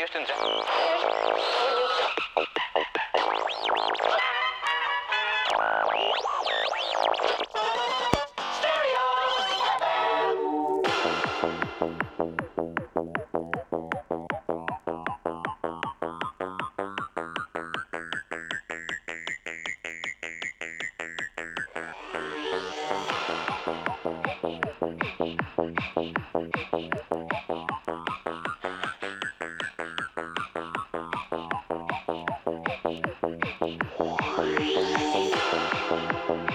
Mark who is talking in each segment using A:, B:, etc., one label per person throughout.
A: Houston's.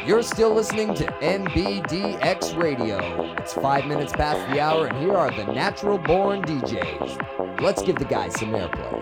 B: You're still listening to NBDX Radio. It's five minutes past the hour, and here are the natural born DJs. Let's give the guys some airplay.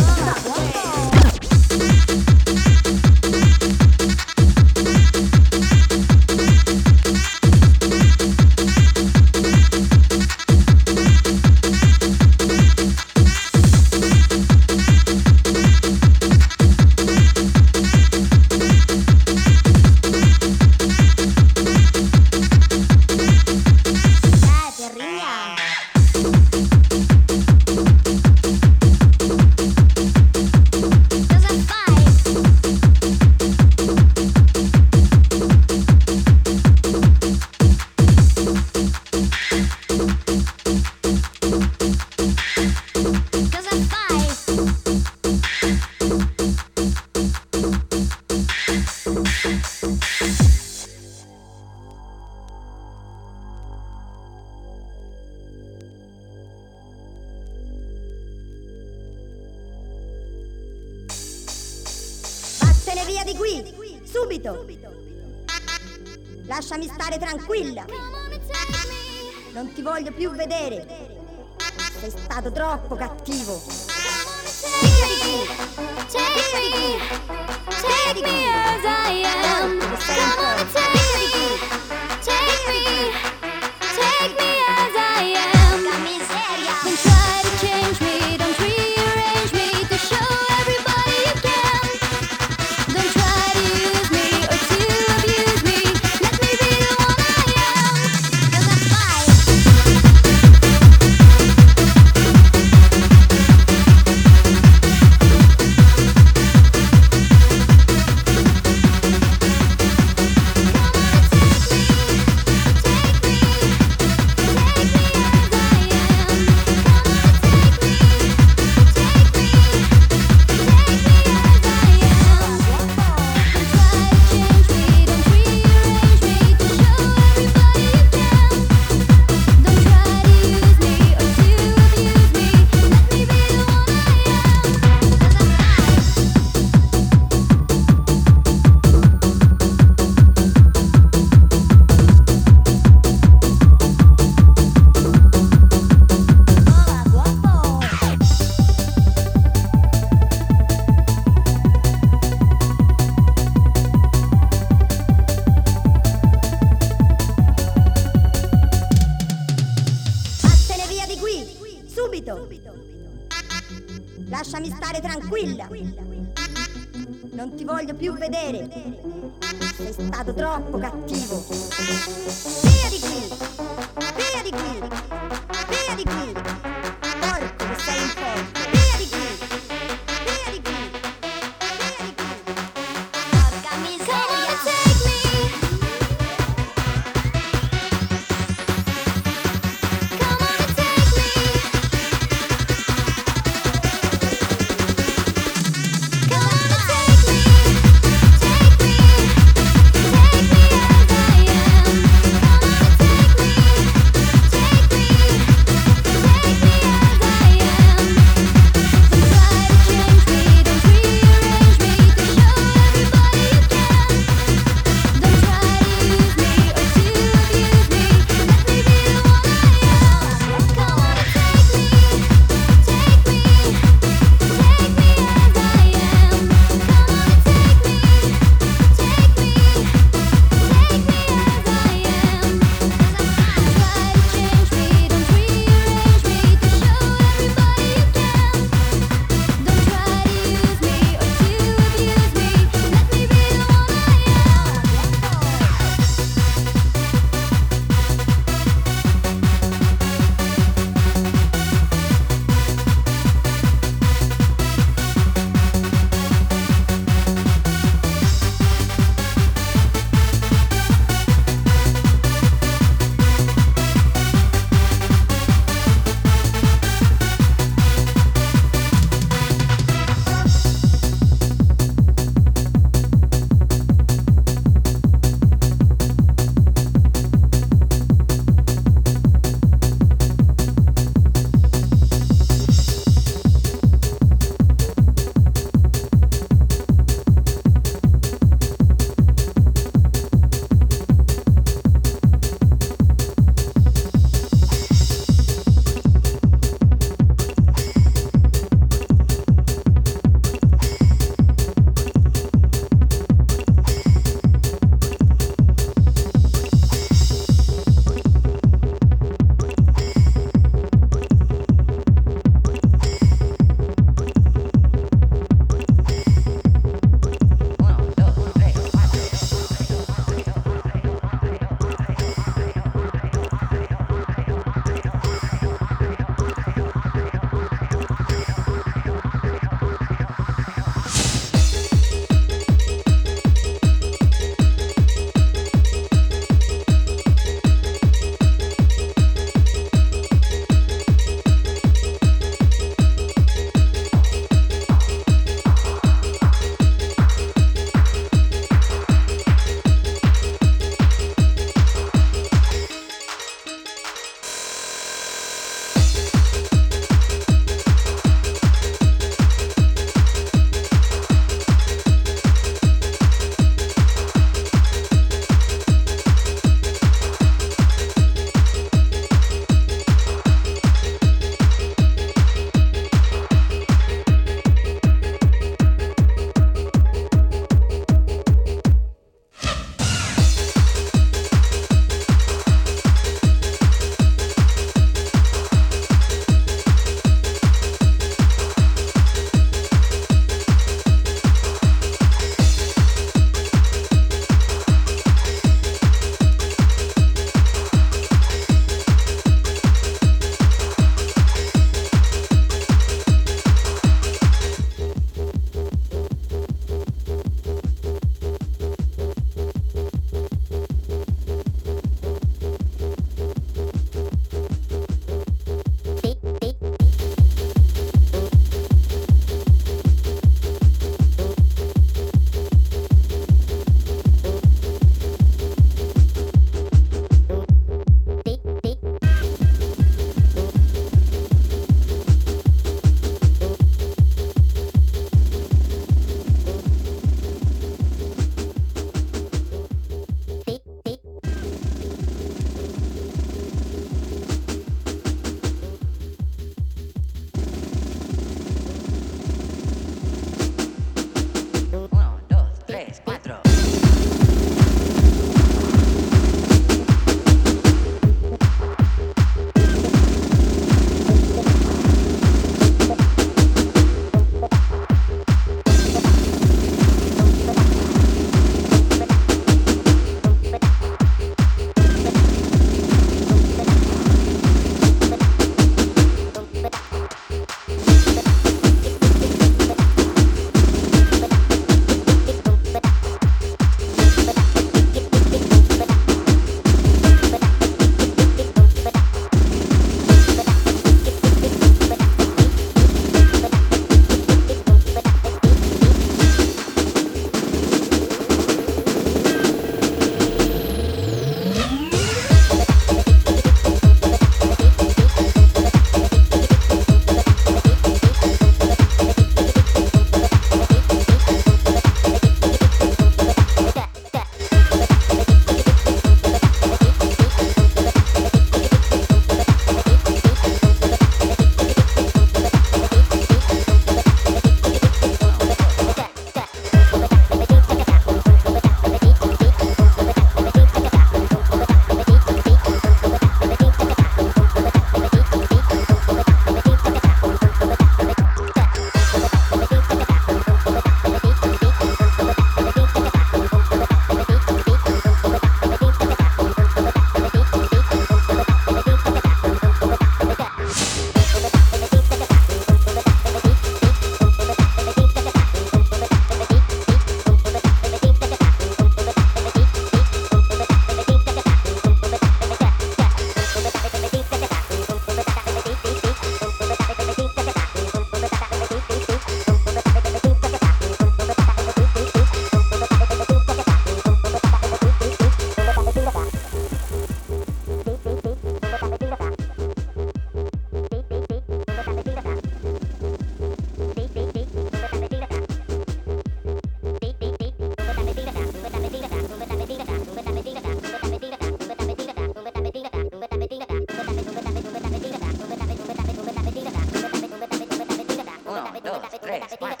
C: dos, tres, cuatro.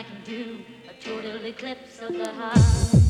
D: I can do a total eclipse of the heart.